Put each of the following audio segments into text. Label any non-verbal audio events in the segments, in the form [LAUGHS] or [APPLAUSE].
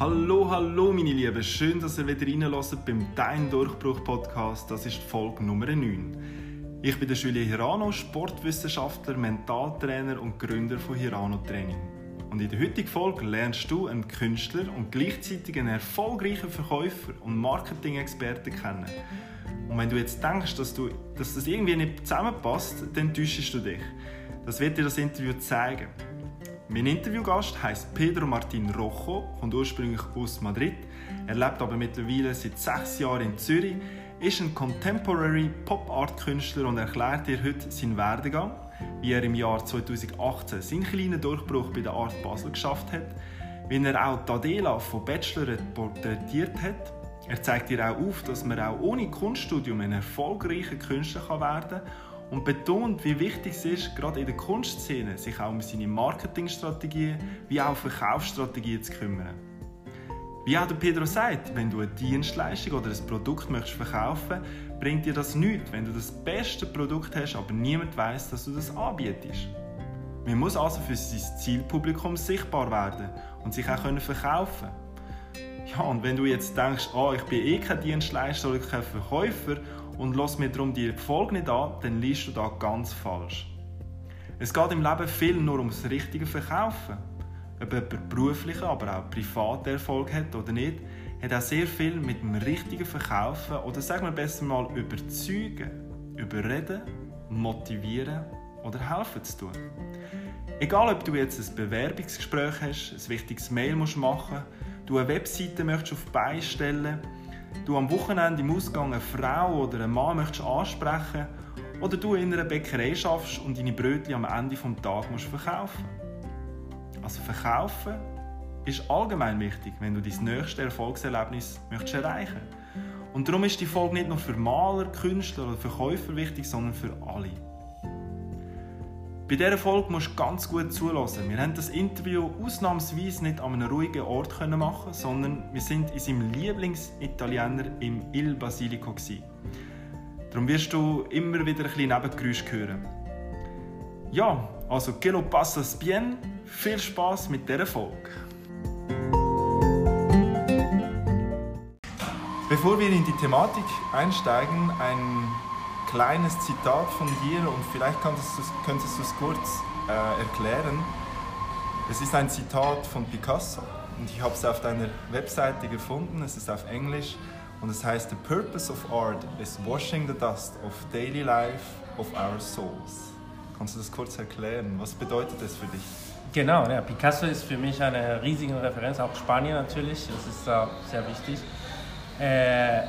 Hallo, hallo meine Lieben, schön, dass ihr wieder reinlässt beim Dein Durchbruch Podcast. Das ist Folge Nummer 9. Ich bin der Julien Hirano, Sportwissenschaftler, Mentaltrainer und Gründer von Hirano Training. Und in der heutigen Folge lernst du einen Künstler und gleichzeitig einen erfolgreichen Verkäufer und Marketing-Experten kennen. Und wenn du jetzt denkst, dass, du, dass das irgendwie nicht zusammenpasst, dann täuschst du dich. Das wird dir das Interview zeigen. Mein Interviewgast heißt Pedro Martin Rojo, kommt ursprünglich aus Madrid. Er lebt aber mittlerweile seit sechs Jahren in Zürich, ist ein Contemporary Pop Art Künstler und erklärt dir heute seinen Werdegang, wie er im Jahr 2018 seinen kleinen Durchbruch bei der Art Basel geschafft hat, wie er auch Tadela von Bachelor porträtiert hat. Er zeigt dir auch auf, dass man auch ohne Kunststudium ein erfolgreicher Künstler werden kann und betont, wie wichtig es ist, gerade in der Kunstszene, sich auch um seine Marketingstrategien wie auch Verkaufsstrategien zu kümmern. Wie auch der Pedro sagt, wenn du eine Dienstleistung oder ein Produkt möchtest verkaufen bringt dir das nichts, wenn du das beste Produkt hast, aber niemand weiß, dass du das anbietest. Man muss also für sein Zielpublikum sichtbar werden und sich auch verkaufen Ja, und wenn du jetzt denkst, oh, ich bin eh kein Dienstleister oder kein Verkäufer und lass mir darum die Folge nicht an, dann liest du da ganz falsch. Es geht im Leben viel nur ums richtige Verkaufen. Ob jemand beruflichen, aber auch privaten Erfolg hat oder nicht, hat auch sehr viel mit dem richtigen Verkaufen oder sagen wir besser mal überzeugen, überreden, motivieren oder helfen zu tun. Egal, ob du jetzt ein Bewerbungsgespräch hast, ein wichtiges Mail machen musst, du eine Webseite möchtest auf beistellen du am Wochenende im Ausgang eine Frau oder einen Mann möchtest ansprechen oder du in einer Bäckerei schaffst und deine Brötchen am Ende des Tages musst verkaufen Also verkaufen ist allgemein wichtig, wenn du dein nächstes Erfolgserlebnis möchtest erreichen Und darum ist die Folge nicht nur für Maler, Künstler oder Verkäufer wichtig, sondern für alle. Bei dieser Folge musst du ganz gut zulassen. Wir haben das Interview ausnahmsweise nicht an einem ruhigen Ort machen, sondern wir sind in seinem Lieblingsitaliener im Il Basilico. Darum wirst du immer wieder ein bisschen Nebengeräusch hören. Ja, also que lo pasas bien. Viel Spaß mit dieser Folge. Bevor wir in die Thematik einsteigen, ein kleines Zitat von dir und vielleicht könntest du, könntest du es kurz äh, erklären. Es ist ein Zitat von Picasso und ich habe es auf deiner Webseite gefunden. Es ist auf Englisch und es heißt: The purpose of art is washing the dust of daily life of our souls. Kannst du das kurz erklären? Was bedeutet das für dich? Genau, ja, Picasso ist für mich eine riesige Referenz, auch Spanien natürlich, das ist äh, sehr wichtig. Äh,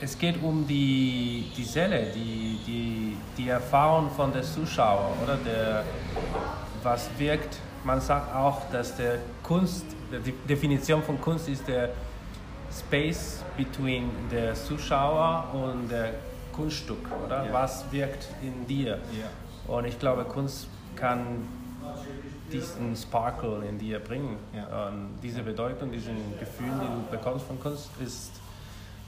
es geht um die, die Seele, die, die, die Erfahrung von der Zuschauer, oder? Der, was wirkt. Man sagt auch, dass der Kunst, die Definition von Kunst ist der Space between der Zuschauer und der Kunststück, oder? Ja. Was wirkt in dir? Ja. Und ich glaube, Kunst kann diesen Sparkle in dir bringen. Ja. Und diese Bedeutung, diesen Gefühl, die du bekommst von Kunst, ist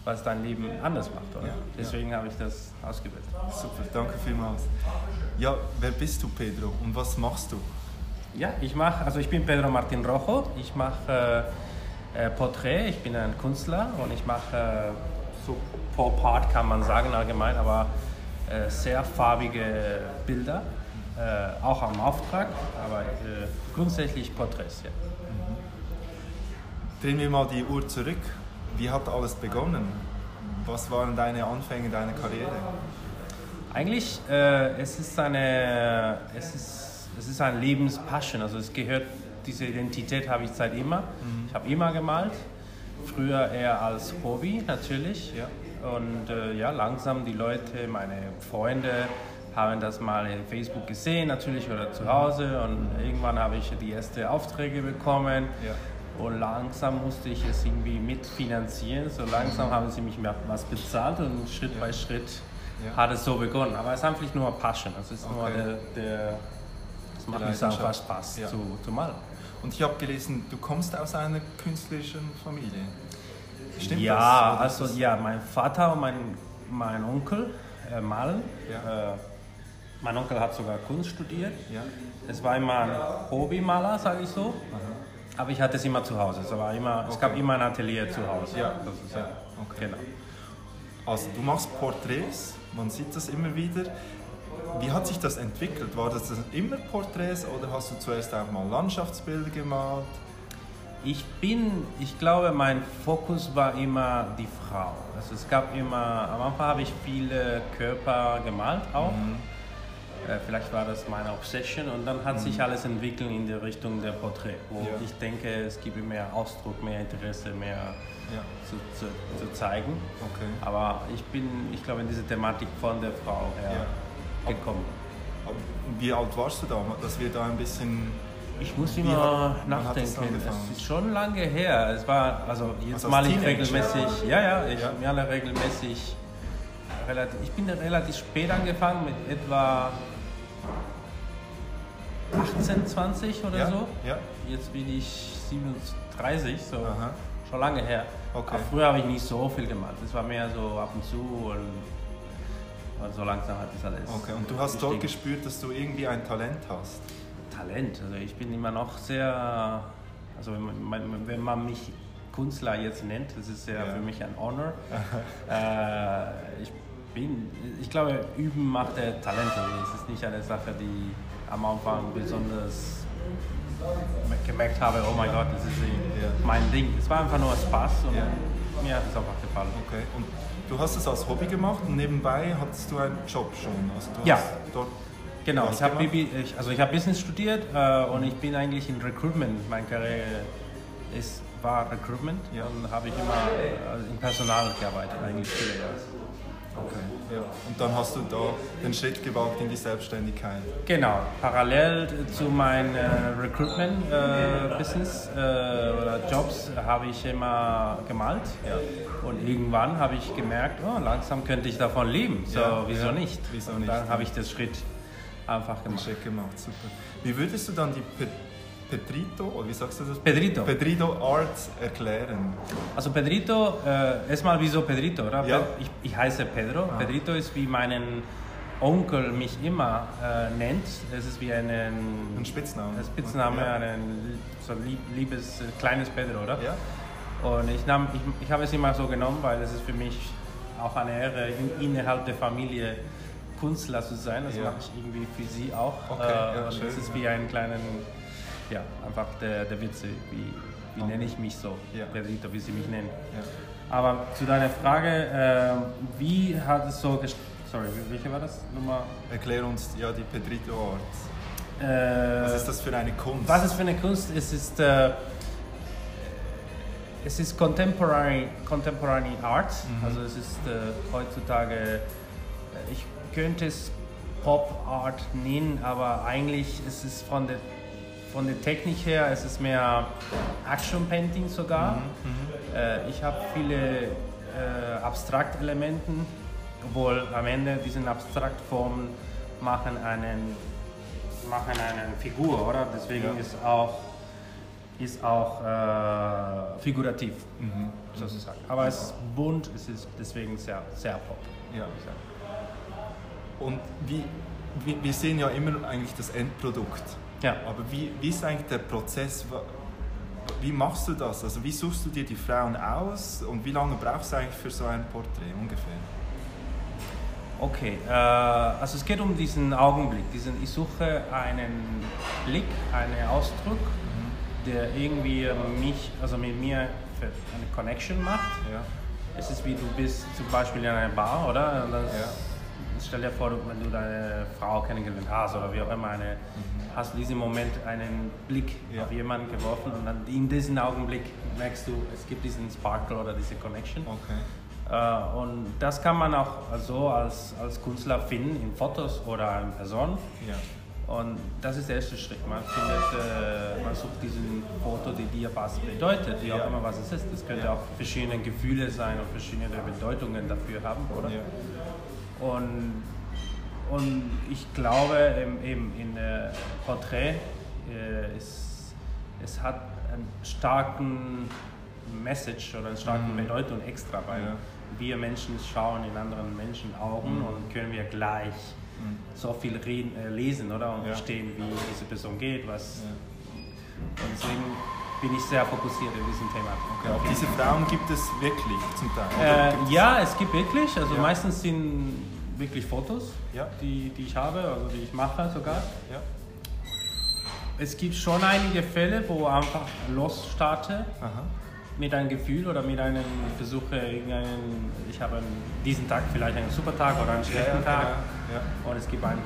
was dein Leben anders macht. Oder? Ja, Deswegen ja. habe ich das ausgewählt. Super, danke vielmals. Ja, wer bist du, Pedro, und was machst du? Ja, ich mache, also ich bin Pedro Martin Rojo. Ich mache äh, äh, Porträt. Ich bin ein Künstler und ich mache äh, so Pop Art kann man sagen allgemein, aber äh, sehr farbige Bilder, äh, auch am Auftrag, aber grundsätzlich Porträts. Ja. Mhm. Drehen wir mal die Uhr zurück. Wie hat alles begonnen? Was waren deine Anfänge deiner Karriere? Eigentlich, äh, es ist eine, es ist, es ist ein Lebenspassion. Also es gehört, diese Identität habe ich seit immer. Mhm. Ich habe immer gemalt. Früher eher als Hobby natürlich. Ja. Und äh, ja, langsam die Leute, meine Freunde, haben das mal in Facebook gesehen natürlich oder zu Hause und irgendwann habe ich die ersten Aufträge bekommen. Ja. Und langsam musste ich es irgendwie mitfinanzieren. So langsam haben sie mich was bezahlt und Schritt ja. bei Schritt ja. hat es so begonnen. Aber es ist einfach nur Passion. Es ist okay. nur der, der das macht mich einfach Spaß ja. zu, zu malen. Und ich habe gelesen, du kommst aus einer künstlerischen Familie. Stimmt ja, das? also ja, mein Vater und mein, mein Onkel äh, malen. Ja. Äh, mein Onkel hat sogar Kunst studiert. Ja. Es war immer ein Hobbymaler, sage ich so. Aha. Aber ich hatte es immer zu Hause. Es, war immer, es gab immer ein Atelier zu Hause. Ja. das ist, Ja, okay. Genau. Also du machst Porträts, man sieht das immer wieder. Wie hat sich das entwickelt? War das immer Porträts oder hast du zuerst auch mal Landschaftsbilder gemalt? Ich bin, ich glaube, mein Fokus war immer die Frau. Also es gab immer, am Anfang habe ich viele Körper gemalt auch. Äh, vielleicht war das meine Obsession und dann hat sich alles entwickelt in die Richtung der Porträt, wo Ja. ich denke, es gibt mehr Ausdruck, mehr Interesse, mehr Ja, zu, zu, zu zeigen. okay. Aber ich bin, ich glaube, in diese Thematik von der Frau her Ja. gekommen. Aber Wie alt warst du da, dass wir da ein bisschen... Ich muss immer hat- nachdenken. Es ist schon lange her. Es war, also jetzt Also als mal ich regelmäßig, ja, ja, ich Ja. male regelmäßig. Relativ, ich bin relativ spät angefangen, mit etwa 18, 20 oder ja? so. Ja, Jetzt bin ich 37, so Aha. schon lange her. Okay. Aber früher habe ich nicht so viel gemacht. Es war mehr so ab und zu und, und so langsam hat das alles. okay. Und du hast dort gestiegen. gespürt, dass du irgendwie ein Talent hast? Talent. Also ich bin immer noch sehr, also wenn man, wenn man mich Künstler jetzt nennt, das ist ja, Ja. für mich ein Honor. [LAUGHS] äh, ich bin, ich glaube, Üben macht der Talent. Also es ist nicht eine Sache, die am Anfang besonders gemerkt habe, oh mein Gott, das ist eh mein Ding. Es war einfach nur Spaß und Ja. mir hat es einfach gefallen. Okay. Und du hast es als Hobby gemacht und nebenbei hattest du einen Job schon? Also Ja. Genau, ich habe also ich habe Business studiert äh, und ich bin eigentlich in Recruitment. Meine Karriere ist, war Recruitment Ja. und habe ich immer äh, im Personal gearbeitet, eigentlich viele Jahre. Okay, ja. Und dann hast du da den Schritt gewagt in die Selbstständigkeit. Genau, parallel zu meinem äh, Recruitment-Business äh, oder Jobs habe ich immer gemalt. Und irgendwann habe ich gemerkt, oh, langsam könnte ich davon leben. So, Ja, wieso ja. nicht? Wieso und nicht, dann ja. habe ich den Schritt einfach gemacht. Schritt gemacht, super. Wie würdest du dann die Pe Petrito, oder wie sagst du das? Pedrito. Pedrito Art erklären. Also Pedrito, äh, erstmal wieso Pedrito, oder? Ja. Ich, ich heiße Pedro. Ah. Pedrito ist wie meinen Onkel mich immer äh, nennt. Es ist wie einen, Ein Spitzname. ein Spitzname, Ja. ein so lieb, liebes äh, kleines Pedro, oder? Ja? Und ich, nahm, ich, ich habe es immer so genommen, weil es ist für mich auch eine Ehre, in, innerhalb der Familie Künstler zu sein. Das Ja. mache ich irgendwie für sie auch. Okay, Äh, ja, schön, es ist wie einen kleinen, ja, einfach der, der Witze, wie, wie nenne ich mich so, Ja. Pedrito, wie sie mich nennen. ja. Aber zu deiner Frage, äh, wie hat es so Sorry, welche war das? Nummer? Erklär uns ja die Pedrito Art. Äh, Was ist das für eine Kunst? Was ist für eine Kunst? Es ist, äh, es ist Contemporary, Contemporary Art. Also es ist äh, heutzutage, äh, ich könnte es Pop Art nennen, aber eigentlich ist es von der, von der Technik her, es ist mehr Action Painting sogar. Äh, ich habe viele äh, Abstraktelementen, obwohl am Ende diesen Abstraktformen machen einen machen eine Figur, oder? Deswegen Ja. ist auch, ist auch äh, figurativ, Mhm. sozusagen. Aber es ist bunt, es ist deswegen sehr, sehr pop. Ja. Und wie, wir sehen ja immer eigentlich das Endprodukt. Ja. Aber wie, wie ist eigentlich der Prozess? Wie machst du das? Also wie suchst du dir die Frauen aus und wie lange brauchst du eigentlich für so ein Porträt ungefähr? Okay, äh, also es geht um diesen Augenblick. Diesen, ich suche einen Blick, einen Ausdruck, der irgendwie mich, also mit mir eine Connection macht. Ja. Es ist wie du bist zum Beispiel in einer Bar, oder? Dann Ja. Stell dir vor, wenn du deine Frau kennengelernt hast oder wie auch immer, eine, hast du diesen Moment einen Blick. Ja. auf jemanden geworfen und dann in diesem Augenblick merkst du, es gibt diesen Sparkle oder diese Connection. Okay. Äh, und das kann man auch so als, als Künstler finden in Fotos oder in Personen. Ja. Und das ist der erste Schritt. Man findet, äh, man sucht diesen Foto, die dir was bedeutet, wie auch Ja. immer was es ist. Das könnte Ja. auch verschiedene Gefühle sein und verschiedene Bedeutungen dafür haben, oder? Und, und ich glaube, eben in äh, Porträt, äh, ist, es hat einen starken Message oder eine starke Bedeutung extra, weil Mhm. Ja. wir Menschen schauen in anderen Menschen Augen Mhm. und können wir gleich so viel reden, äh, lesen oder und Ja. verstehen, wie diese Person geht, was Ja. und deswegen bin ich sehr fokussiert in diesem Thema. Okay. Auf diese Frauen gibt es wirklich zum Teil? Äh, ja, es gibt wirklich. Also meistens sind wirklich Fotos, ja. die, die ich habe, also die ich mache sogar. Ja. Es gibt schon einige Fälle, wo einfach losstarte mit einem Gefühl oder mit einem Versuche, irgendeinen, ich habe diesen Tag vielleicht einen super Tag oder einen schlechten Tag und es gibt ein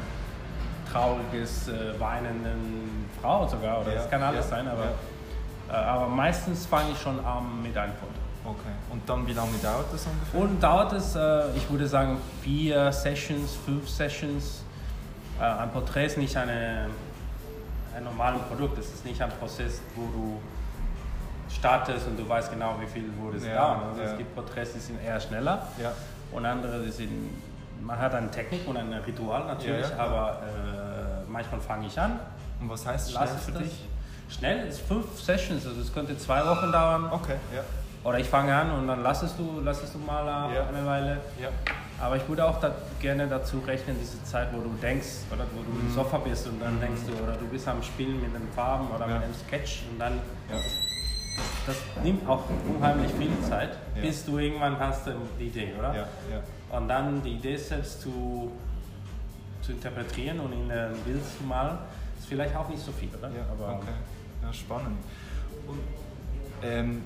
trauriges, äh, weinenden Frau sogar oder das kann alles sein, aber äh, aber meistens fange ich schon an mit einem Foto. Okay. Und dann wie lange dauert das ungefähr? Und dauert es, äh, ich würde sagen, vier Sessions, fünf Sessions. Äh, ein Porträt ist nicht eine, ein normales Produkt. Es ist nicht ein Prozess, wo du startest und du weißt genau, wie viel wurde es ja, dauern. Also ja. Es gibt Porträts, die sind eher schneller ja. und andere, die sind, man hat eine Technik und ein Ritual natürlich, ja, aber äh, manchmal fange ich an. Und was heißt schnell für dich? Schnell ist fünf Sessions, also es könnte zwei Wochen dauern. Okay, ja. Oder ich fange an und dann lassest du, lassest du mal ja. eine Weile. Ja. Aber ich würde auch da gerne dazu rechnen, diese Zeit, wo du denkst, oder wo du mhm. im Sofa bist und dann denkst du, oder du bist am Spielen mit den Farben oder ja. mit einem Sketch und dann. Ja. Das, das, nimmt auch unheimlich viel Zeit, bis du irgendwann hast die Idee, oder? Und dann die Idee selbst zu, zu interpretieren und in ein Bild zu malen, ist vielleicht auch nicht so viel, oder? Ja, Aber, okay. ja spannend. Und, ähm,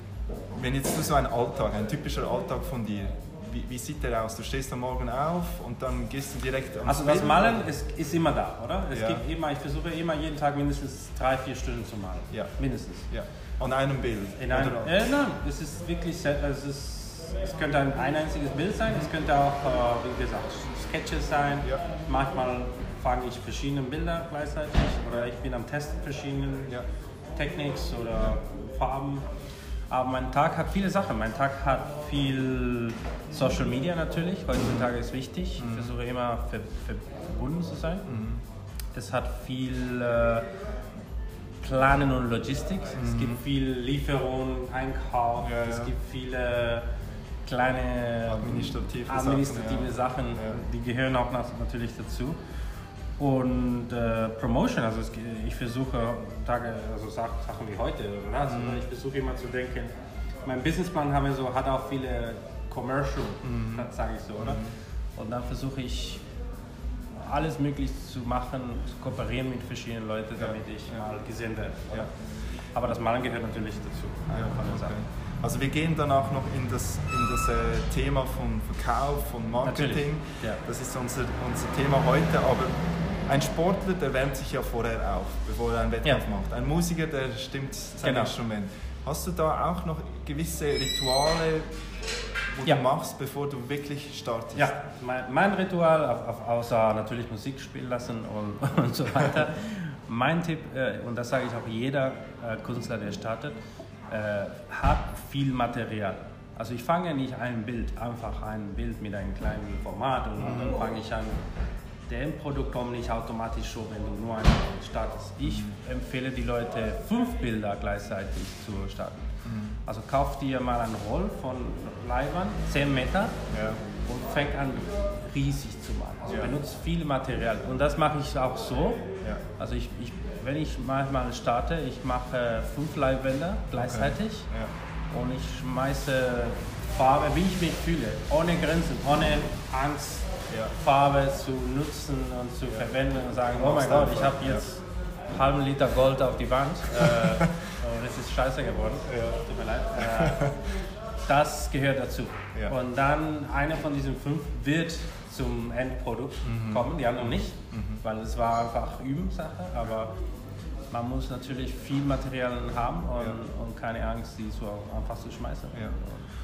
wenn jetzt du so einen Alltag, ein typischer Alltag von dir, wie, wie, sieht der aus? Du stehst am Morgen auf und dann gehst du direkt ans Also das Malen ist, ist, immer da, oder? Es ja. gibt immer, ich versuche immer jeden Tag mindestens drei, vier Stunden zu malen. Ja. Mindestens. Ja. An einem Bild? In einem, äh, nein, es ist wirklich, es, ist, es könnte ein, ein einziges Bild sein, es könnte auch, äh, wie gesagt, Sketches sein. Ja. Manchmal fange ich verschiedene Bilder gleichzeitig oder ich bin am Testen verschiedenen ja. Techniks oder Farben. Aber mein Tag hat viele Sachen. Mein Tag hat viel Social Media natürlich. Heutzutage ist wichtig. Mhm. Ich versuche immer ver ver verbunden zu sein. Mhm. Es hat viel äh, Planen und Logistik. Mhm. Es gibt viel Lieferung, Einkauf. Ja, ja. Es gibt viele kleine administrative, administrative Sachen, Sachen ja. die gehören auch natürlich dazu. Und äh, Promotion, also es, ich versuche Tage, also Sachen wie heute, oder? Also mhm. ich versuche immer zu denken, mein Businessplan haben wir so, hat auch viele Commercial, mhm. sage ich so, oder? Mhm. Und dann versuche ich alles möglich zu machen, zu kooperieren mit verschiedenen Leuten, damit ich ja. mal gesehen werde. Ja. Aber das Malen gehört natürlich dazu. Ja, okay. Also wir gehen danach noch in das, in das äh, Thema von Verkauf, von Marketing. Ja. Das ist unser, unser Thema heute, aber ein Sportler, der wärmt sich ja vorher auf, bevor er einen Wettkampf ja. macht. Ein Musiker, der stimmt sein genau. Instrument. Hast du da auch noch gewisse Rituale, wo ja. du machst, bevor du wirklich startest? Ja, mein, mein Ritual, auf, auf, außer natürlich Musik spielen lassen und, [LAUGHS] und so weiter. mein Tipp, äh, und das sage ich auch jeder äh, Künstler, der startet, äh, hat viel Material. Also ich fange nicht ein Bild, einfach ein Bild mit einem kleinen Format und, und dann fange ich an, der Endprodukt kommt nicht automatisch schon, wenn du nur einen startest. Ich empfehle die Leute, fünf Bilder gleichzeitig zu starten. Mhm. Also kauf dir mal ein Roll von Leibern, 10 Meter ja. und fängt an riesig zu machen. Also ja. benutzt viel Material. Und das mache ich auch so. Ja. Also ich, ich, wenn ich manchmal starte, ich mache fünf Leibwände gleichzeitig okay. und ich schmeiße Farbe, wie ich mich fühle, ohne Grenzen, ohne Angst ja. Farbe zu nutzen und zu ja. verwenden und sagen, oh mein Gott, ich habe jetzt einen halben Liter Gold auf die Wand [LAUGHS] äh, und es ist scheiße geworden. Tut mir leid. Äh, [LAUGHS] das gehört dazu. Und dann einer von diesen fünf wird zum Endprodukt mhm. kommen, die anderen nicht, mhm. weil es war einfach Übungssache, aber man muss natürlich viel Material haben und, und keine Angst, die so einfach zu schmeißen.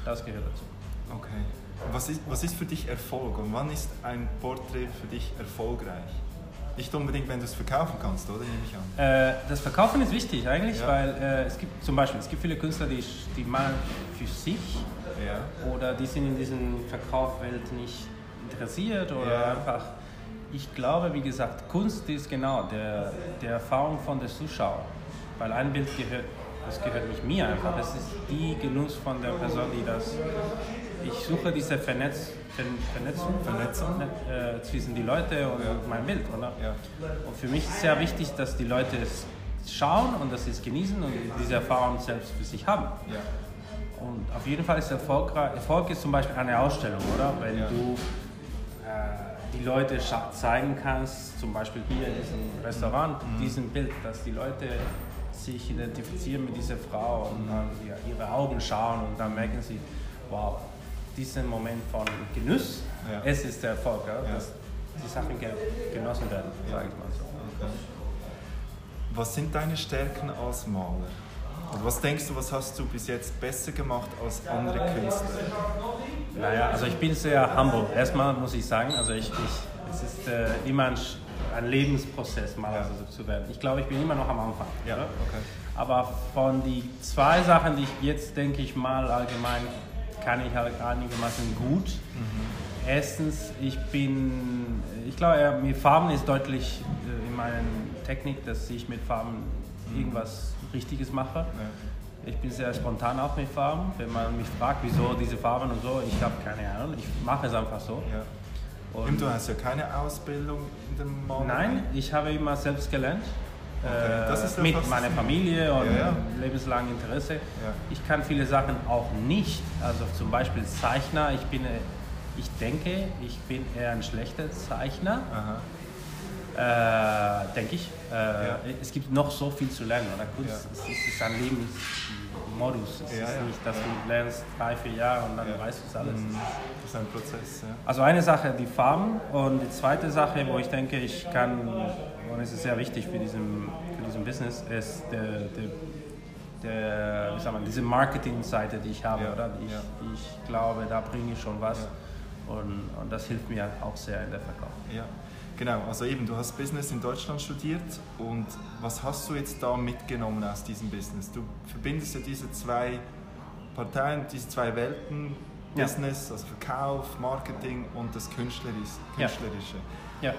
Das gehört dazu. Okay. Was ist, was ist für dich Erfolg und wann ist ein Porträt für dich erfolgreich? Nicht unbedingt, wenn du es verkaufen kannst, oder? Nehme ich an. Äh, das Verkaufen ist wichtig eigentlich, ja. weil äh, es gibt zum Beispiel, es gibt viele Künstler, die, die malen für sich ja. oder die sind in diesen Verkaufswelt nicht interessiert oder ja. einfach. Ich glaube, wie gesagt, Kunst ist genau der, der Erfahrung von der Zuschauer, weil ein Bild gehört, das gehört nicht mir einfach, das ist die Genuss von der Person, die das ich suche diese Vernetz, Vernetzung, Vernetzung. Äh, zwischen die Leute und ja. mein Bild. Oder? Ja. Und für mich ist sehr wichtig, dass die Leute schauen und dass sie es genießen und diese Erfahrung selbst für sich haben. Ja. Und auf jeden Fall ist Erfolg, Erfolg ist zum Beispiel eine Ausstellung, oder? Wenn Ja. du äh, die Leute zeigen kannst, zum Beispiel hier in diesem Restaurant, diesen Bild, dass die Leute sich identifizieren mit dieser Frau und dann ja, ihre Augen schauen und dann merken sie, wow, diesen Moment von Genuss, Ja. es ist der Erfolg, ja? Dass die Sachen ge genossen werden, sage ich mal so. Okay. Was sind deine Stärken als Maler? Und was denkst du, was hast du bis jetzt besser gemacht als andere Künstler? Naja, also ich bin sehr humble. Erstmal muss ich sagen, also ich, ich, es ist äh, immer ein, ein Lebensprozess, mal Ja. also zu werden. Ich glaube, ich bin immer noch am Anfang. Ja, okay. Aber von die zwei Sachen, die ich jetzt denke ich mal allgemein kann ich halt einigermaßen gut. Mhm. Erstens, ich bin, ich glaube, mit Farben ist deutlich äh, in meiner Technik, dass ich mit Farben irgendwas Richtiges mache. Ja. Ich bin sehr spontan auch mit Farben. Wenn man mich fragt, wieso diese Farben und so, ich habe keine Ahnung. Ich mache es einfach so. Ja. Und du hast ja keine Ausbildung in dem Malerei? Nein, ich habe immer selbst gelernt. Okay, Äh, das ist ja mit meiner Familie und Ja, ja. lebenslang Interesse. Ja. Ich kann viele Sachen auch nicht. Also zum Beispiel Zeichner. Ich bin, äh, ich denke, ich bin eher ein schlechter Zeichner. Äh, denke ich. Äh. Es gibt noch so viel zu lernen. Oder? Kunst ist, ist ein Lebensmodus. Es ist nicht, dass du lernst drei, vier Jahre und dann weißt du es alles. Mhm. Das ist ein Prozess. Also eine Sache die Farben und die zweite Sache, wo ich denke, ich kann, und es ist sehr wichtig für diesen, für diesen Business, ist der, der, der wie sagt man, diese Marketingseite, die ich habe, Ja, oder? Ich, ja. ich glaube, da bringe ich schon was Ja. und, und das hilft mir auch sehr in der Verkauf. Ja, genau. Also eben, du hast Business in Deutschland studiert und was hast du jetzt da mitgenommen aus diesem Business? Du verbindest ja diese zwei Parteien, diese zwei Welten. Business, also Verkauf, Marketing und das. Künstlerische. Ja,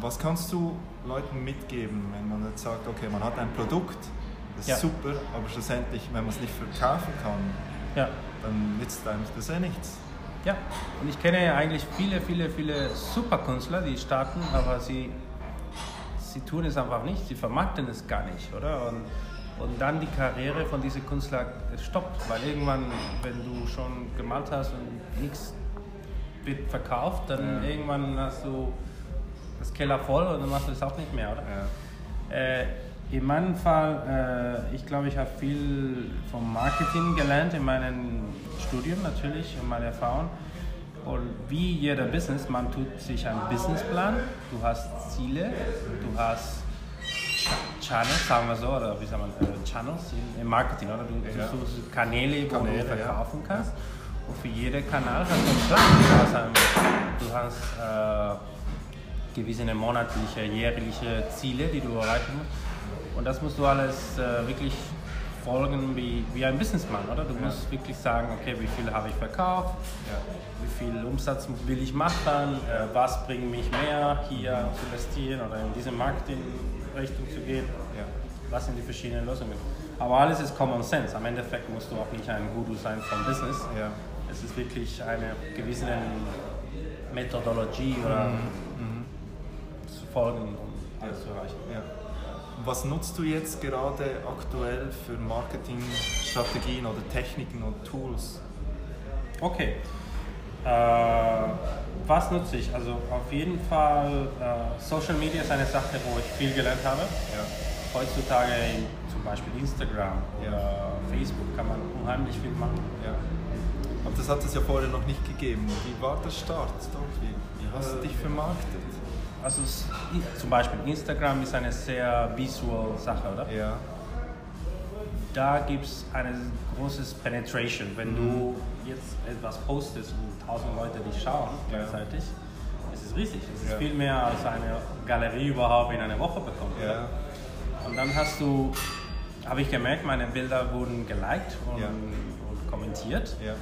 Was kannst du Leuten mitgeben, wenn man jetzt sagt, okay, man hat ein Produkt, das ist Ja. super, aber schlussendlich, wenn man es nicht verkaufen kann, ja. dann nützt einem das ja nichts. Ja, und ich kenne ja eigentlich viele, viele, viele Superkünstler, die starten, aber sie, sie tun es einfach nicht, sie vermarkten es gar nicht, oder? Und, und dann die Karriere von diesen Künstlern stoppt, weil irgendwann, wenn du schon gemalt hast und nichts wird verkauft, dann Ja. irgendwann hast du das Keller voll und dann machst du es auch nicht mehr, oder? Ja. Äh, in meinem Fall, äh, ich glaube, ich habe viel vom Marketing gelernt in meinem Studium natürlich, in meiner Erfahrung. Und wie jeder Business, man tut sich einen Businessplan, du hast Ziele, du hast Ch- Channels, sagen wir so, oder wie sagt man, äh, Channels im- Marketing, oder? Du, Ja. suchst Kanäle, wo Kanäle, du verkaufen kannst. Und für jeden Kanal hast du einen Plan. Du hast, einen, du hast äh, gewisse monatliche, jährliche Ziele, die du erreichen musst. Und das musst du alles äh, wirklich folgen wie, wie ein Businessman, oder? Du musst wirklich sagen, okay, wie viel habe ich verkauft, Ja. wie viel Umsatz will ich machen, äh, was bringt mich mehr, hier zu investieren oder in diese Marketing-Richtung zu gehen. Ja. Was sind die verschiedenen Lösungen? Aber alles ist Common Sense. Am Endeffekt musst du auch nicht ein Guru sein vom Business. Ja. Es ist wirklich eine gewisse Methodologie oder zu folgen, um alles zu erreichen. Ja. Was nutzt du jetzt gerade aktuell für Marketingstrategien oder Techniken und Tools? Okay. Äh, was nutze ich? Also auf jeden Fall äh, Social Media ist eine Sache, wo ich viel gelernt habe. Ja. Heutzutage in, zum Beispiel Instagram oder Facebook kann man unheimlich viel machen. ja. Aber das hat es ja vorher noch nicht gegeben. Wie war der Start? Wie, wie hast du dich vermarktet? Also es, zum Beispiel Instagram ist eine sehr visual Sache, oder? Ja. da gibt es eine große Penetration. Wenn du jetzt etwas postest und tausend Leute dich schauen Ja. gleichzeitig, es ist riesig. Es ist Ja. viel mehr als eine Galerie überhaupt in einer Woche bekommt. Ja. Und dann hast du, habe ich gemerkt, meine Bilder wurden geliked und, Ja. und kommentiert. Ja.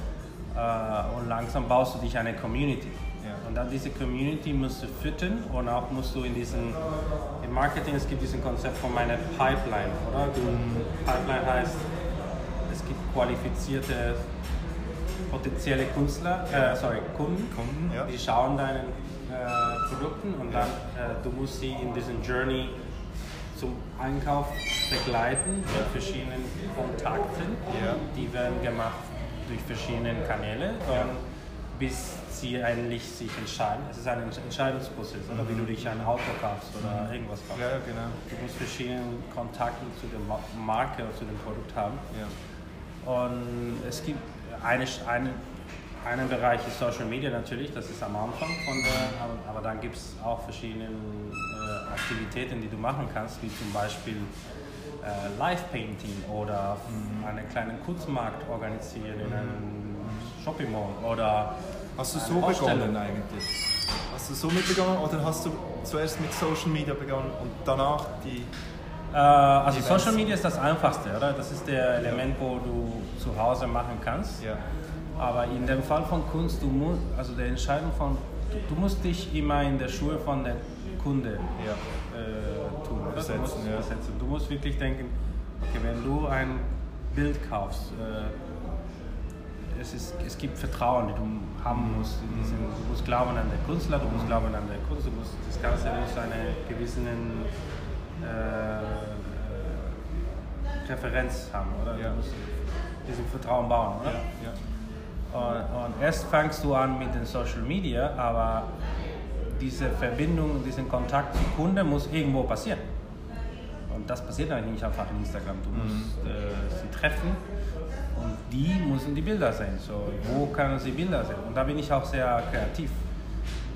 Äh, und langsam baust du dich eine Community. Und dann diese Community musst du füttern und auch musst du in diesen, im Marketing, es gibt diesen Konzept von meiner Pipeline, oder? Du, Pipeline heißt, es gibt qualifizierte potenzielle Künstler, äh, sorry, Kunden, Kunden, ja. die schauen deinen äh, Produkten und dann äh, du musst sie in diesen Journey zum Einkauf begleiten mit verschiedenen Kontakten. Ja. Die werden gemacht durch verschiedene Kanäle, Ja. Bis sie eigentlich sich entscheiden. Es ist ein Entscheidungsprozess, oder wie du dich ein Auto kaufst oder irgendwas kaufst. Ja, genau. Du musst verschiedene Kontakte zu der Ma- Marke oder zu dem Produkt haben. Ja. Und es gibt eine, eine, einen Bereich ist Social Media natürlich, das ist am Anfang von der, aber, dann gibt es auch verschiedene äh, Aktivitäten, die du machen kannst, wie zum Beispiel äh, Live-Painting oder einen kleinen Kunstmarkt organisieren in einem Shopping Mall oder Hast du so Ausstellung. begonnen eigentlich? Hast du so mit begonnen oder hast du zuerst mit Social Media begonnen und danach die... Äh, also Events. Social Media ist das Einfachste, oder? Das ist der Element, wo du zu Hause machen kannst. Ja. Aber in dem Fall von Kunst, du musst, also der Entscheidung von, du, du musst dich immer in der Schuhe von der Kunde Ja. äh, tun, oder? Versetzen, du musst ja. Du musst wirklich denken, okay, wenn du ein Bild kaufst, äh, es, ist, es gibt Vertrauen, die du haben musst. In diesem, du musst glauben an der Künstler, du musst glauben an der Kunst, du musst das Ganze muss eine gewisse äh, Referenz haben, oder? Ja. Du musst diesen Vertrauen bauen, oder? Ja. Und, und erst fängst du an mit den Social Media, aber diese Verbindung, diesen Kontakt zum Kunden muss irgendwo passieren. Und das passiert eigentlich nicht einfach in Instagram. Du musst äh, sie treffen die müssen die Bilder sehen. So, wo können sie Bilder sehen? Und da bin ich auch sehr kreativ.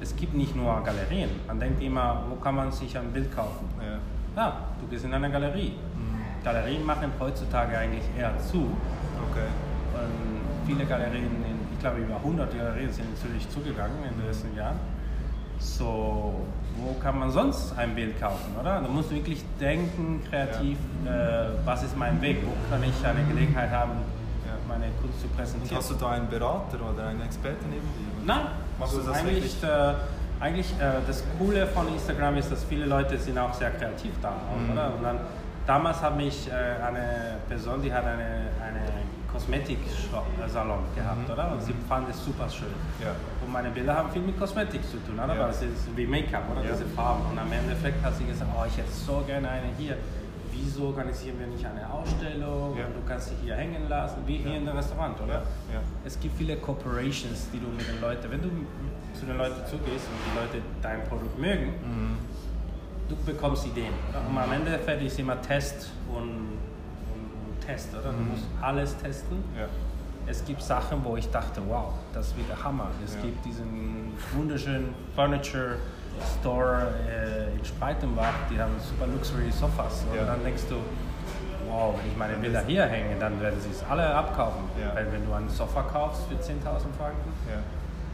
Es gibt nicht nur Galerien. Man denkt immer, wo kann man sich ein Bild kaufen? Ja. Ja, du gehst in eine Galerie. Galerien machen heutzutage eigentlich eher zu. Okay. Und viele Galerien, ich glaube über 100 Galerien sind in Zürich zugegangen in den letzten Jahren. So, wo kann man sonst ein Bild kaufen, oder? Du musst wirklich denken, kreativ, äh, was ist mein Weg, wo kann ich eine Gelegenheit haben, Ja. Meine Kunst zu Und präsentieren. hast du da einen Berater oder einen Experten neben dir? Nein, Machst du also das eigentlich, äh, eigentlich äh, das Coole von Instagram ist, dass viele Leute sind auch sehr kreativ da, Mhm. oder? Und dann, damals hat mich äh, eine Person, die hat eine, eine Kosmetik-Salon gehabt, Mhm. oder? Und sie fand es super schön. Ja. Und meine Bilder haben viel mit Kosmetik zu tun, oder? Ja. Weil es ist wie Make-up, oder? Ja. Diese Farben. Und am Endeffekt hat sie gesagt, oh, ich hätte so gerne eine hier. Wieso organisieren wir nicht eine Ausstellung? Ja. Und du kannst sie hier hängen lassen, wie hier in dem Restaurant, oder? Ja. Ja. Es gibt viele Corporations, die du mit den Leuten, wenn du zu den Leuten zugehst und die Leute dein Produkt mögen, Mhm. du bekommst Ideen. Und am Ende fertig ist immer Test und, und, Test, oder? Du musst alles testen. Ja. Es gibt Sachen, wo ich dachte, wow, das wird der Hammer. Es Ja. gibt diesen wunderschönen Furniture Store äh, in Spreitenbach, die haben super Luxury Sofas. Und Ja. dann denkst du, wow, wenn ich meine Bilder hier hänge, dann werden sie es alle abkaufen. Ja. Weil wenn du ein Sofa kaufst für 10.000 Franken, Ja.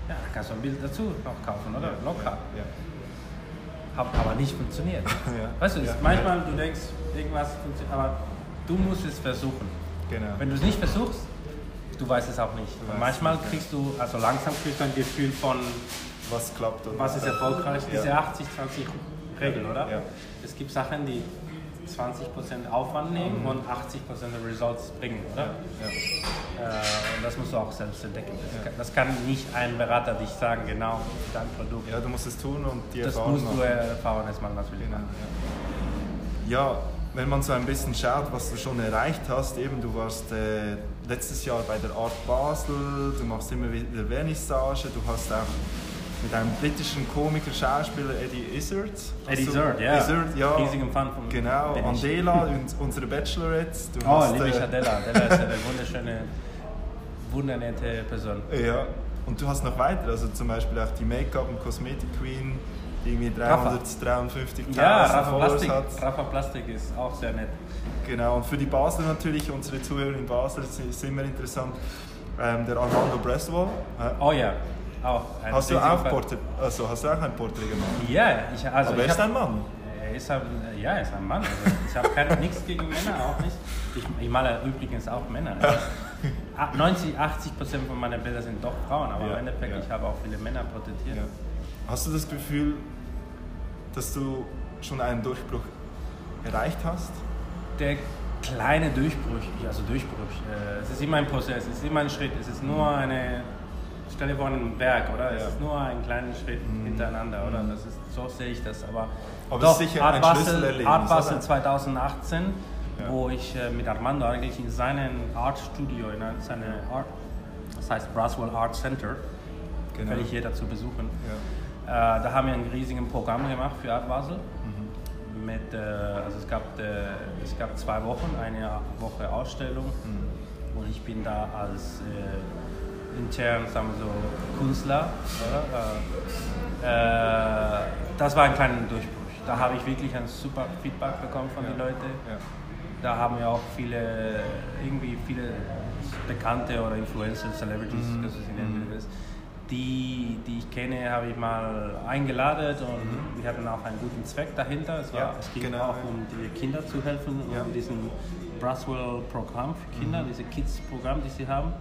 ja, kannst du ein Bild dazu noch kaufen, oder? Locker. Hat aber nicht funktioniert. [LAUGHS] Weißt du, manchmal du denkst, irgendwas funktioniert, aber du musst es versuchen. Genau. Wenn du es nicht versuchst, du weißt es auch nicht. Und manchmal kriegst du, also langsam kriegst du ein Gefühl von, Was klappt oder was ist erfolgreich, diese Ja. 80-20-Regel, oder? Ja. Es gibt Sachen, die 20% Aufwand nehmen und 80% der Results bringen, oder? Ja. Äh, und das musst du auch selbst entdecken. Das, kann, das kann nicht ein Berater dich sagen, genau, dein Produkt. ja, du musst es tun und die das Erfahrung musst du erfahren erstmal natürlich. Genau, machen. ja. ja, wenn man so ein bisschen schaut, was du schon erreicht hast, eben du warst äh, letztes Jahr bei der Art Basel, du machst immer wieder Vernissage, du hast auch mit einem britischen Komiker, Schauspieler Eddie Izzard. Eddie du- Izzard, ja. Izzard, ja. Riesigen Fan von Genau, ich. Andela, und unsere Bachelorette. Du Oh, hast, liebe ich äh, Adela. Adela ist eine wunderschöne, wundernette Person. Ja, und du hast noch weiter, also zum Beispiel auch die Make-up- und Kosmetik-Queen, die irgendwie Rafa. 353.000 Ja, Rafa Followers Plastik, hat. Rafa Plastik ist auch sehr nett. Genau, und für die Basler natürlich, unsere Zuhörer in Basel ist, ist immer interessant, ähm, der Armando Breswell. Äh, Oh ja, auch. ein hast, du auch. Porträt, also hast du auch ein Porträt gemacht? Ja, ich, also Aber er ist hab- ein Mann. Er ist ein, ja, er ist ein Mann. Also ich habe nichts gegen Männer, auch nicht. Ich, ich male übrigens auch Männer. [LAUGHS] Ah, 90, 80 Prozent von meinen Bildern sind doch Frauen, aber Ja, im Endeffekt, ja. ich habe auch viele Männer porträtiert. Ja. Hast du das Gefühl, dass du schon einen Durchbruch erreicht hast? Der kleine Durchbruch, also Durchbruch, äh, es ist immer ein Prozess, es ist immer ein Schritt, es ist nur eine, stell dir vor einen Berg, oder? Es Ja. ist nur ein kleiner Schritt hintereinander, oder? Das ist so sehe ich das. Aber, Aber doch, es ist sicher Art ein Basel, Art Basel oder? 2018, Ja. wo ich äh, mit Armando eigentlich in seinem Art Studio, in seinem Art, das heißt Braswell Art Center, Genau. werde ich hier dazu besuchen. Ja. Äh, da haben wir ein riesiges Programm gemacht für Art Basel. Mhm. Mit, äh, also es, gab, äh, es gab zwei Wochen, eine Woche Ausstellung Mhm. und ich bin da als äh, intern, sagen wir so, Künstler. Äh, äh, das war ein kleiner Durchbruch. Da habe ich wirklich ein super Feedback bekommen von den Leuten. Ja. Da haben wir auch viele, irgendwie viele Bekannte oder Influencer, Celebrities, Mhm. das ist in willst, die, die ich kenne, habe ich mal eingeladen und wir hatten auch einen guten Zweck dahinter. Es, war, Mhm. Ja, es ging genau, auch ja. um die Kinder zu helfen, Ja. um diesen Braswell-Programm für Mhm. Kinder, diese Kids-Programm, die sie haben.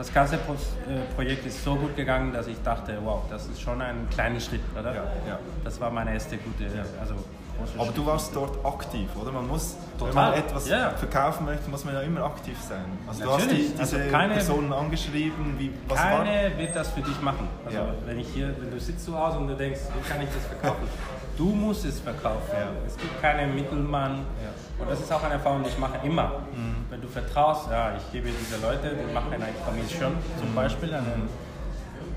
Das ganze Pro äh, Projekt ist so gut gegangen, dass ich dachte, wow, das ist schon ein kleiner Schritt, oder? Ja, ja. Das war meine erste gute, also Aber Schritt. du warst dort aktiv, oder? Man muss, wenn Total. man etwas Ja. verkaufen möchte, muss man ja immer aktiv sein. Also du hast Natürlich. die, diese Also keine- Personen angeschrieben, wie, was war? Keine wird das für dich machen. Also Ja. wenn ich hier, wenn du sitzt zu Hause und du denkst, wie kann ich das verkaufen? Du musst es verkaufen. Ja. Es gibt keinen Mittelmann. Ja. Mhm. Und das ist auch eine Erfahrung, die ich mache immer. Wenn du vertraust, ja, ich gebe diese Leute, die machen eine Commission Mhm. zum Beispiel. Einen,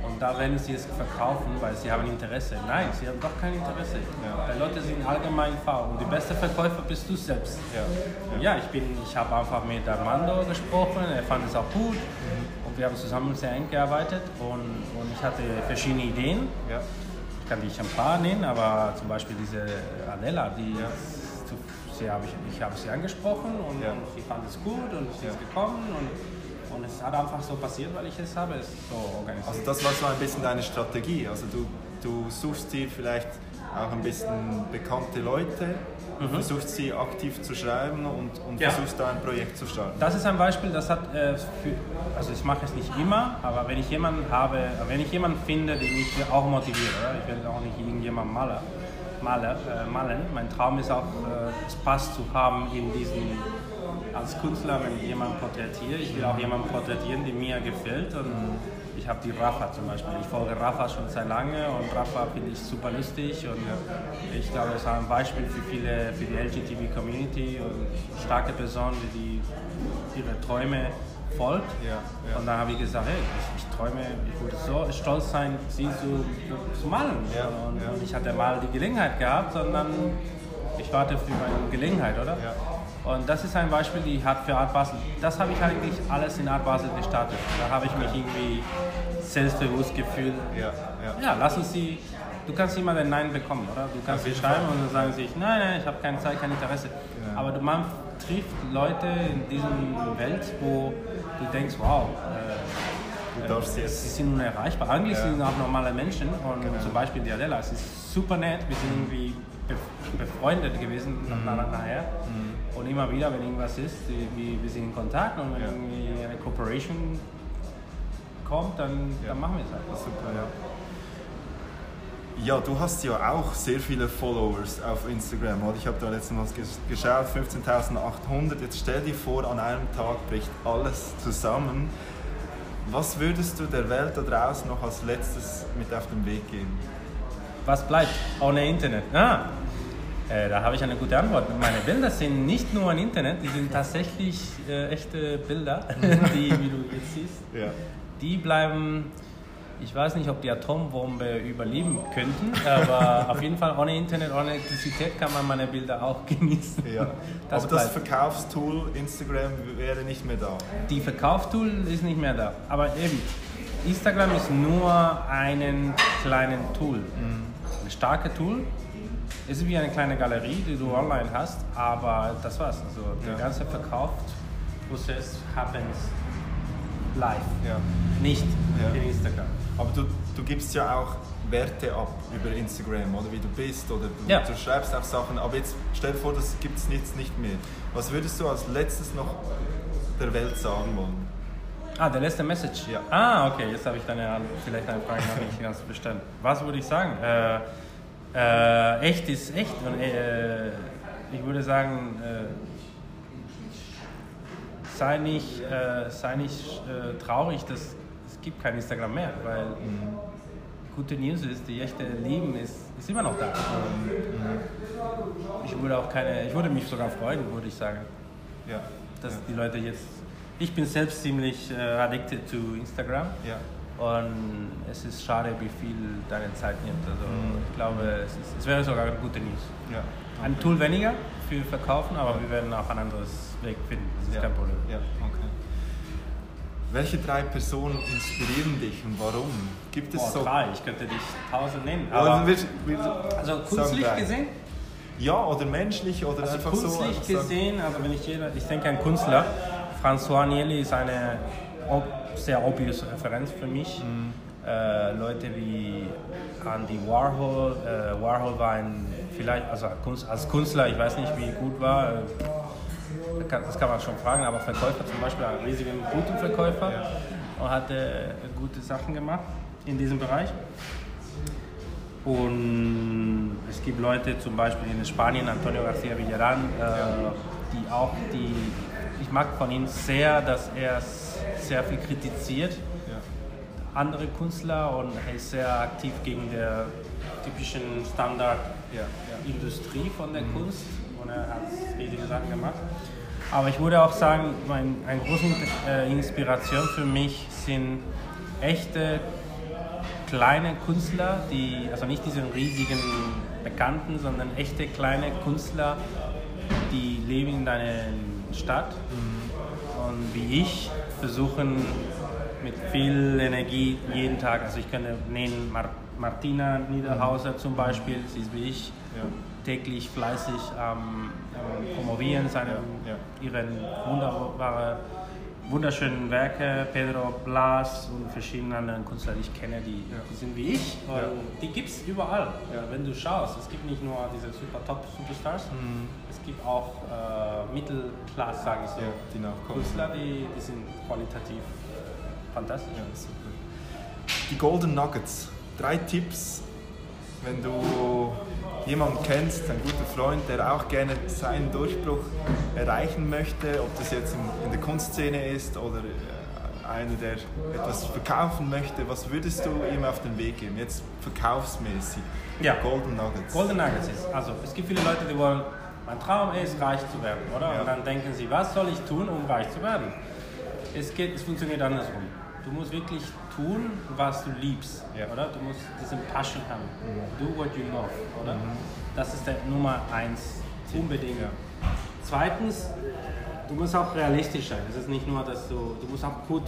und da werden sie es verkaufen, weil sie haben Interesse. Nein, sie haben doch kein Interesse. Ja. Die Leute sind allgemein faul. Und die beste Verkäufer bist du selbst. Ja. Ja, ich, bin, ich habe einfach mit Armando gesprochen, er fand es auch gut und wir haben zusammen sehr eng gearbeitet und, und ich hatte verschiedene Ideen. Ja. Ich kann nicht ein paar nennen, aber zum Beispiel diese Adela, die sie habe ich, ich habe sie angesprochen und, Ja. und sie fand es gut und sie ist gekommen und, und es hat einfach so passiert, weil ich es habe, es so organisiert. Also das war so ein bisschen deine Strategie. Also du, du suchst dir vielleicht auch ein bisschen bekannte Leute, du versuchst sie aktiv zu schreiben und, und Mhm. Ja. versuchst da ein Projekt zu starten. Das ist ein Beispiel, das hat, äh, für, also ich mache es nicht immer, aber wenn ich jemanden habe, wenn ich jemanden finde, den ich auch motiviere, ich will auch nicht irgendjemand malen, malen, äh, malen. mein Traum ist auch, äh, Spaß zu haben in diesem, als Künstler, wenn ich jemanden porträtiere, ich will auch jemanden porträtieren, der mir gefällt. Und ich habe die Rafa zum Beispiel, ich folge Rafa schon sehr lange und Rafa finde ich super lustig. Und ich glaube, es ist ein Beispiel für viele, für die LGTB-Community und starke Person, die, die ihre Träume folgt. Ja, ja. Und dann habe ich gesagt, hey, ich, ich träume, ich würde so stolz sein, sie zu, zu malen. Ja, und, und ich hatte mal die Gelegenheit gehabt, sondern ich warte für meine Gelegenheit, oder? Und das ist ein Beispiel, die hat für Art Basel. Das habe ich eigentlich alles in Art Basel gestartet. Da habe ich mich irgendwie selbstbewusst gefühlt. Ja, lass uns sie. Du kannst immer den Nein bekommen, oder? Du kannst sie schreiben und dann sagen sie, nein, nein, ich habe keine Zeit, kein Interesse. Aber du, man trifft Leute in dieser Welt, wo du denkst, wow, äh, äh, sie sind unerreichbar. Eigentlich Ja. sind auch normale Menschen und Genau. zum Beispiel die Adela, sie ist super nett, wir sind irgendwie bef- befreundet gewesen Mhm. nach, nachher. Und immer wieder, wenn irgendwas ist, wir, wir sind in Kontakt und wenn Ja. irgendwie eine Cooperation kommt, dann, Ja. dann machen wir es halt. Super, ja. Ja, du hast ja auch sehr viele Followers auf Instagram. Oder? Ich habe da letztens mal ges- geschaut, 15.800. Jetzt stell dir vor, an einem Tag bricht alles zusammen. Was würdest du der Welt da draußen noch als letztes mit auf den Weg geben? Was bleibt ohne Internet? Ah, äh, da habe ich eine gute Antwort. Meine Bilder sind nicht nur im Internet, die sind tatsächlich äh, echte Bilder, [LAUGHS] die, wie du jetzt siehst. Ja. Die bleiben, ich weiß nicht, ob die Atombombe überleben könnten, aber [LAUGHS] auf jeden Fall ohne Internet, ohne Elektrizität kann man meine Bilder auch [LAUGHS] genießen. ja. Das Aber das. Verkaufstool Instagram wäre nicht mehr da. Die Verkaufstool ist nicht mehr da. Aber eben, Instagram ist nur ein kleines Tool. Ein starkes Tool. Es ist wie eine kleine Galerie, die du online hast, aber das war's. Also der Ja. ganze Verkaufsprozess happens live, Ja. nicht Ja. in Instagram. Aber du, du gibst ja auch Werte ab über Instagram, oder wie du bist, oder du, Ja. du schreibst auch Sachen. Aber jetzt stell dir vor, das gibt es jetzt nicht mehr. Was würdest du als letztes noch der Welt sagen wollen? Ah, der letzte Message. Ja. Ah, okay, jetzt habe ich deine vielleicht eine Frage noch nicht ganz verstanden. Was würde ich sagen? Äh, äh, echt ist echt und äh, ich würde sagen, äh, sei nicht, äh, sei nicht äh, traurig, dass gibt kein Instagram mehr, weil gute News ist, die echte Leben ist, ist immer noch da. Und ich würde auch keine, ich würde mich sogar freuen, würde ich sagen, Ja. dass ja. die Leute jetzt. Ich bin selbst ziemlich äh, addicted to Instagram Ja. und es ist schade, wie viel deine Zeit nimmt. Also Mhm. ich glaube, es, ist, es wäre sogar gute News. Ja. Ein Tool weniger für Verkaufen, aber wir werden auch ein anderes Weg finden. Das ist ja. kein Problem. Welche drei Personen inspirieren dich und warum? Gibt es Boah, so. drei, ich könnte dich tausend nennen. Also, Aber, wir- wir- also künstlich drei. gesehen? Ja, oder menschlich oder Also einfach künstlich so. einfach sagen- gesehen, also wenn ich jeder, ich denke ein Künstler, François Agnelli ist eine sehr obvious Referenz für mich. Mhm. Äh, Leute wie Andy Warhol, äh, Warhol war ein, vielleicht, also als Künstler, ich weiß nicht wie gut war, äh, das kann, man schon fragen, aber Verkäufer zum Beispiel, ein riesiger guten Verkäufer Ja. und hatte äh, gute Sachen gemacht in diesem Bereich. Und es gibt Leute, zum Beispiel in Spanien, Antonio García Villarán, äh, die auch die, ich mag von ihm sehr, dass er sehr viel kritisiert, andere Künstler und er ist sehr aktiv gegen der typischen Standardindustrie Ja, ja. von der Kunst und er hat riesige Sachen gemacht. Aber ich würde auch sagen, mein, eine große äh, Inspiration für mich sind echte kleine Künstler, die, also nicht diese riesigen Bekannten, sondern echte kleine Künstler, die leben in einer Stadt. Und wie ich versuchen mit viel Energie jeden Tag, also ich könnte nennen Mar Martina Niederhauser zum Beispiel, sie ist wie ich, Ja. Täglich fleißig am promovieren, seine, Ja, ihren wunderbare, wunderschönen Werke, Pedro Blas und verschiedene andere Künstler, die ich kenne, die, die sind wie ich Ja. die gibt es überall. Ja. Wenn du schaust, es gibt nicht nur diese super top Superstars, es gibt auch äh, Mittelklasse, sage ich so, Mhm. Ja, die. Künstler, die, die sind qualitativ fantastisch. Ja, super. Die Golden Nuggets. Drei Tipps, wenn du jemanden kennst, ein guter Freund, der auch gerne seinen Durchbruch erreichen möchte, ob das jetzt in, in der Kunstszene ist oder äh, einer, der etwas verkaufen möchte, was würdest du ihm auf den Weg geben? Jetzt verkaufsmäßig. Ja. Golden Nuggets. Golden Nuggets ist, also es gibt viele Leute, die wollen, mein Traum ist, reich zu werden, oder? Ja. Und dann denken sie, was soll ich tun, um reich zu werden? Es, geht, es funktioniert andersrum. Du musst wirklich tun, was du liebst, Ja. oder? Du musst diesen Passion haben. Do what you love, oder? Das ist der Nummer eins, unbedingt. Ja. Zweitens, du musst auch realistisch sein. Es ist nicht nur, dass du, du musst auch gut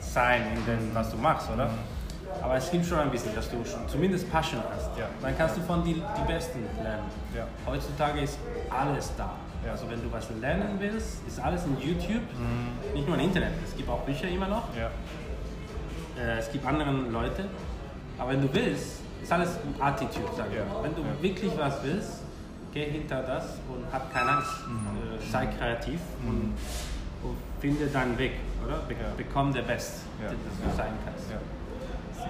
sein in dem, was du machst, oder? Aber es gibt schon ein bisschen, dass du schon zumindest Passion hast. Ja. Dann kannst du von die, die Besten lernen. Ja. Heutzutage ist alles da. Ja. Also wenn du was lernen willst, ist alles in YouTube, nicht nur im Internet. Es gibt auch Bücher immer noch. Äh, es gibt andere Leute. Aber wenn du willst, ist alles Attitude, sag ich Ja. mal. Wenn du Ja. wirklich was willst, geh hinter das und hab keine Angst. Äh, sei kreativ und, und finde deinen Weg, oder? Be Ja. Become the best, Ja. dass du sein kannst.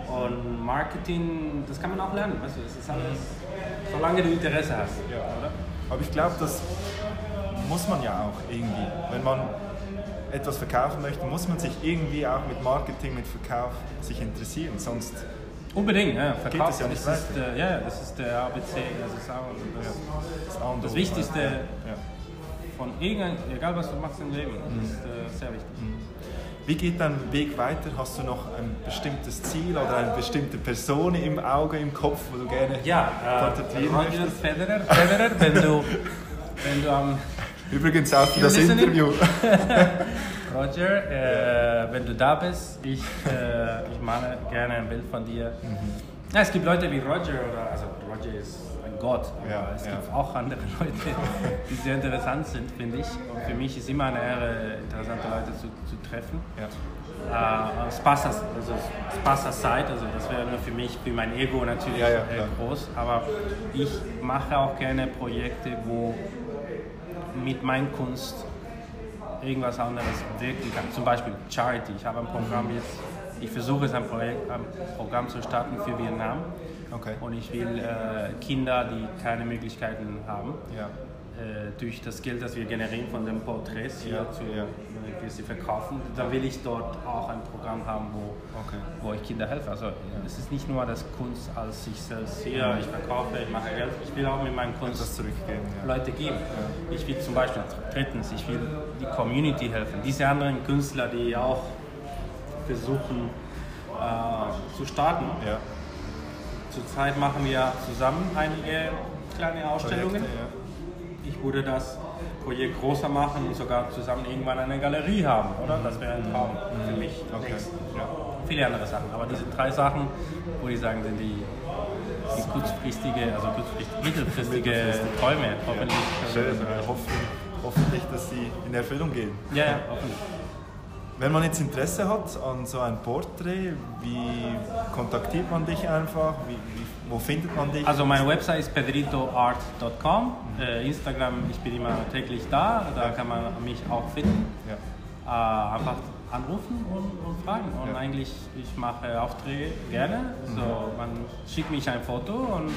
Und Marketing, das kann man auch lernen, weißt du, es ist alles, solange du Interesse hast, oder? Aber ich glaube, das muss man ja auch irgendwie. Wenn man etwas verkaufen möchte, muss man sich irgendwie auch mit Marketing, mit Verkauf sich interessieren. Sonst Unbedingt, ja. Verkauf, es ja nicht das, ist, äh, ja, das ist der ABC, das ist auch das, das, Das O. Wichtigste- Ja. von irgendein, egal was du machst im Leben, das ist äh, sehr wichtig. Wie geht dein Weg weiter? Hast du noch ein bestimmtes Ziel oder eine bestimmte Person im Auge, im Kopf, wo du gerne Ja, äh, porträtieren möchtest? Federer, Federer wenn du, wenn du am Übrigens auch für das listening? Interview. [LAUGHS] Roger, äh, wenn du da bist, ich, äh, ich male gerne ein Bild von dir. Ja, es gibt Leute wie Roger, oder, also Roger ist ein Gott, aber Ja, es ja. gibt auch andere Leute, die sehr interessant sind, finde ich. Und für mich ist immer eine Ehre, interessante Leute zu, zu treffen. Ja. Äh, Spaß, also Spaß aside, also das wäre nur für mich, für mein Ego natürlich Ja, ja, äh, groß, aber ich mache auch gerne Projekte, wo mit meiner Kunst irgendwas anderes wirken kann. Zum Beispiel Charity. Ich habe ein Programm jetzt, ich versuche es ein, Projekt, ein Programm zu starten für Vietnam Okay. und ich will äh, Kinder, die keine Möglichkeiten haben, Ja. Äh, durch das Geld, das wir generieren von den Porträts hier Ja, zu ja. äh, wir sie verkaufen, dann will ich dort auch ein Programm haben, wo, Okay. wo ich Kinder helfe. Also es ist nicht nur das Kunst als sich selbst hier, ich verkaufe, ich mache Geld, ich will auch mit meinem Kunst Das zurückgeben. Ja. Leute geben. Ich will zum Beispiel, drittens, ich will die Community helfen. Diese anderen Künstler, die auch versuchen äh, zu starten. Ja. Zurzeit machen wir zusammen einige kleine Ausstellungen. Projekte, ja. Ich würde das Projekt größer machen und sogar zusammen irgendwann eine Galerie haben, oder? Das wäre ein Traum für mich. Okay. Längst. Ja. Viele andere Sachen. Aber diese drei Sachen, würde ich sagen, sind die, die kurzfristige, also kurzfristige, mittelfristige Mittelfristig. Träume. Hoffentlich. Schön. Wir hoffen, hoffentlich, dass sie in Erfüllung gehen. Ja, ja, hoffentlich. Wenn man jetzt Interesse hat an so ein Porträt, wie kontaktiert man dich einfach? Wie, wie, wo findet man dich? Also meine Website ist pedritoart.com. Äh, Instagram, ich bin immer täglich da, da kann man mich auch finden. ja. Äh, einfach anrufen und, und fragen. Und Ja. eigentlich, ich mache Aufträge gerne. So, man schickt mich ein Foto und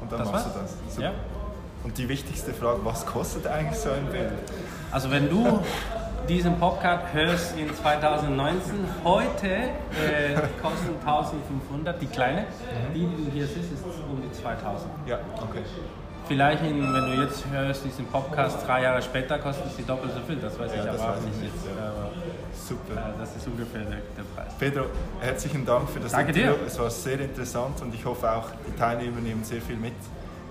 Und dann das machst war's. du das. Super. Ja. Und die wichtigste Frage, was kostet eigentlich so ein Bild? Also wenn du [LAUGHS] diesen Podcast hörst in 2019, heute äh, kosten 1500, die kleine, die, die du hier siehst, ist um die 2000. Ja, okay. Vielleicht, in, wenn du jetzt hörst, diesen Podcast drei Jahre später, kostet sie doppelt so viel, das weiß Ja, ich aber weiß ich nicht jetzt. Aber, Super. äh, das ist ungefähr der, der Preis. Pedro, herzlichen Dank für das Danke Interview. dir. Es war sehr interessant und ich hoffe auch, die Teilnehmer nehmen sehr viel mit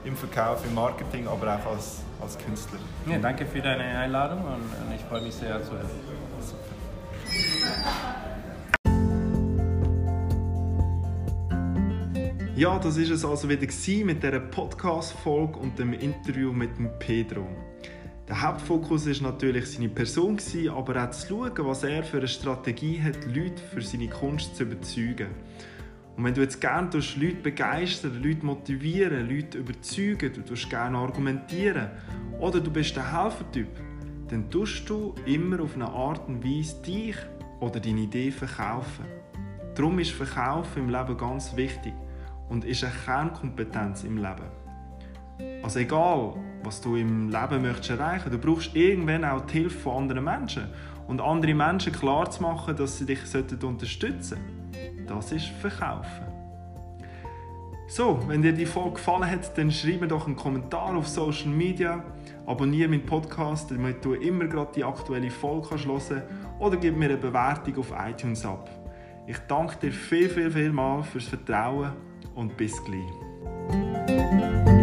im Verkauf, im Marketing, aber auch als, als Künstler. Ja, danke für deine Einladung und, ich freue mich sehr zu helfen. Ja, das ist es also wieder mit dieser Podcast-Folge und dem Interview mit dem Pedro. Der Hauptfokus ist natürlich seine Person, aber auch zu schauen, was er für eine Strategie hat, Leute für seine Kunst zu überzeugen. Und wenn du jetzt gerne Leute begeistern, Leute motivieren, Leute überzeugen, du gerne argumentieren oder du bist der Helfertyp, dann tust du immer auf eine Art und Weise dich oder deine Idee verkaufen. Darum ist Verkaufen im Leben ganz wichtig und ist eine Kernkompetenz im Leben. Also egal, was du im Leben möchtest erreichen, du brauchst irgendwann auch die Hilfe von anderen Menschen und andere Menschen klar zu machen, dass sie dich unterstützen sollten. Das ist Verkaufen. So, wenn dir die Folge gefallen hat, dann schreib mir doch einen Kommentar auf Social Media, abonniere meinen Podcast, damit du immer gerade die aktuelle Folge kannst oder gib mir eine Bewertung auf iTunes ab. Ich danke dir viel, viel, viel mal fürs Vertrauen und bis gleich.